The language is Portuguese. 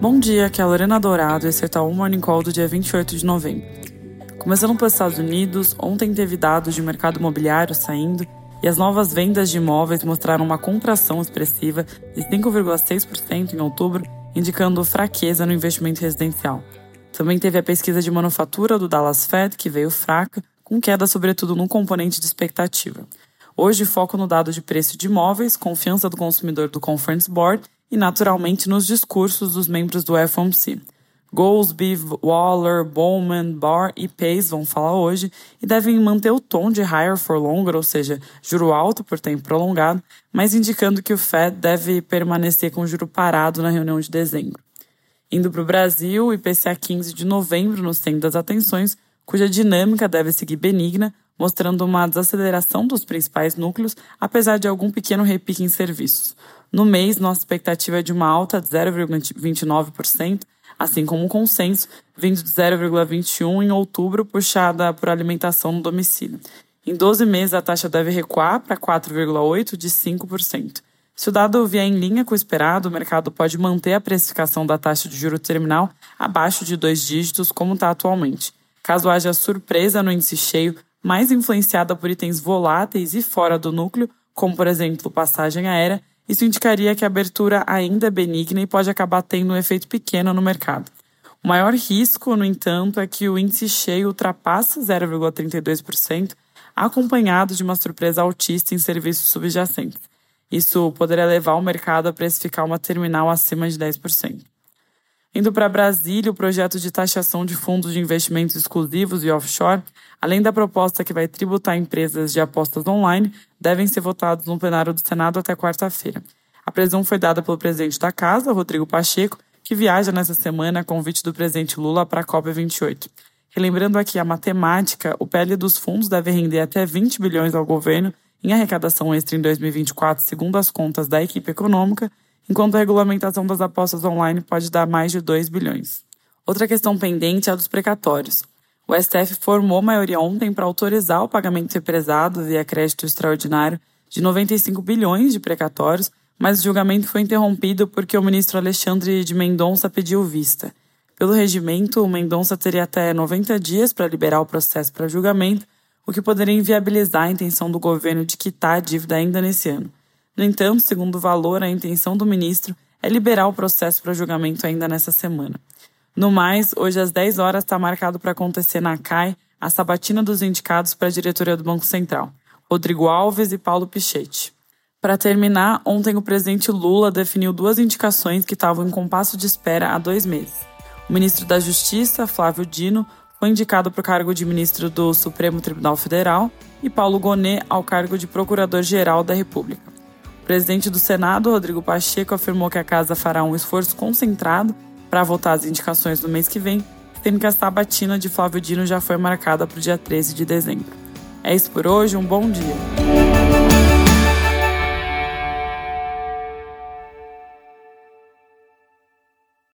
Bom dia, aqui é a Lorena Dourado e esse é o Morning Call do dia 28 de novembro. Começando pelos Estados Unidos, ontem teve dados de mercado imobiliário saindo e as novas vendas de imóveis mostraram uma contração expressiva de 5,6% em outubro, indicando fraqueza no investimento residencial. Também teve a pesquisa de manufatura do Dallas Fed, que veio fraca, com queda sobretudo no componente de expectativa. Hoje, foco no dado de preço de imóveis, confiança do consumidor do Conference Board e, naturalmente, nos discursos dos membros do FOMC. Goldsby, Waller, Bowman, Barr e Pace vão falar hoje e devem manter o tom de higher for longer, ou seja, juro alto por tempo prolongado, mas indicando que o Fed deve permanecer com juro parado na reunião de dezembro. Indo para o Brasil, o IPCA 15 de novembro no centro das atenções, cuja dinâmica deve seguir benigna, mostrando uma desaceleração dos principais núcleos, apesar de algum pequeno repique em serviços. No mês, nossa expectativa é de uma alta de 0,29%, assim como um consenso, vindo de 0,21% em outubro, puxada por alimentação no domicílio. Em 12 meses, a taxa deve recuar para 4,8% de 5%. Se o dado vier em linha com o esperado, o mercado pode manter a precificação da taxa de juro terminal abaixo de dois dígitos, como está atualmente. Caso haja surpresa no índice cheio, mais influenciada por itens voláteis e fora do núcleo, como por exemplo passagem aérea, isso indicaria que a abertura ainda é benigna e pode acabar tendo um efeito pequeno no mercado. O maior risco, no entanto, é que o índice cheio ultrapasse 0,32%, acompanhado de uma surpresa altista em serviços subjacentes. Isso poderia levar o mercado a precificar uma terminal acima de 10%. Indo para Brasília, o projeto de taxação de fundos de investimentos exclusivos e offshore, além da proposta que vai tributar empresas de apostas online, devem ser votados no plenário do Senado até quarta-feira. A previsão foi dada pelo presidente da Casa, Rodrigo Pacheco, que viaja nessa semana a convite do presidente Lula para a COP28. Relembrando aqui a matemática, o PL dos fundos deve render até 20 bilhões ao governo em arrecadação extra em 2024, segundo as contas da equipe econômica, enquanto a regulamentação das apostas online pode dar mais de 2 bilhões. Outra questão pendente é a dos precatórios. O STF formou maioria ontem para autorizar o pagamento represado via crédito extraordinário de 95 bilhões de precatórios, mas o julgamento foi interrompido porque o ministro Alexandre de Mendonça pediu vista. Pelo regimento, o Mendonça teria até 90 dias para liberar o processo para julgamento, o que poderia inviabilizar a intenção do governo de quitar a dívida ainda nesse ano. No entanto, segundo o valor, a intenção do ministro é liberar o processo para julgamento ainda nessa semana. No mais, hoje às 10 horas está marcado para acontecer na CAI a sabatina dos indicados para a diretoria do Banco Central, Rodrigo Alves e Paulo Pichetti. Para terminar, ontem o presidente Lula definiu duas indicações que estavam em compasso de espera há dois meses. O ministro da Justiça, Flávio Dino, foi indicado para o cargo de ministro do Supremo Tribunal Federal e Paulo Gonet ao cargo de Procurador-Geral da República presidente do Senado, Rodrigo Pacheco, afirmou que a casa fará um esforço concentrado para votar as indicações no mês que vem, sendo que a sabatina de Flávio Dino já foi marcada para o dia 13 de dezembro. É isso por hoje, um bom dia.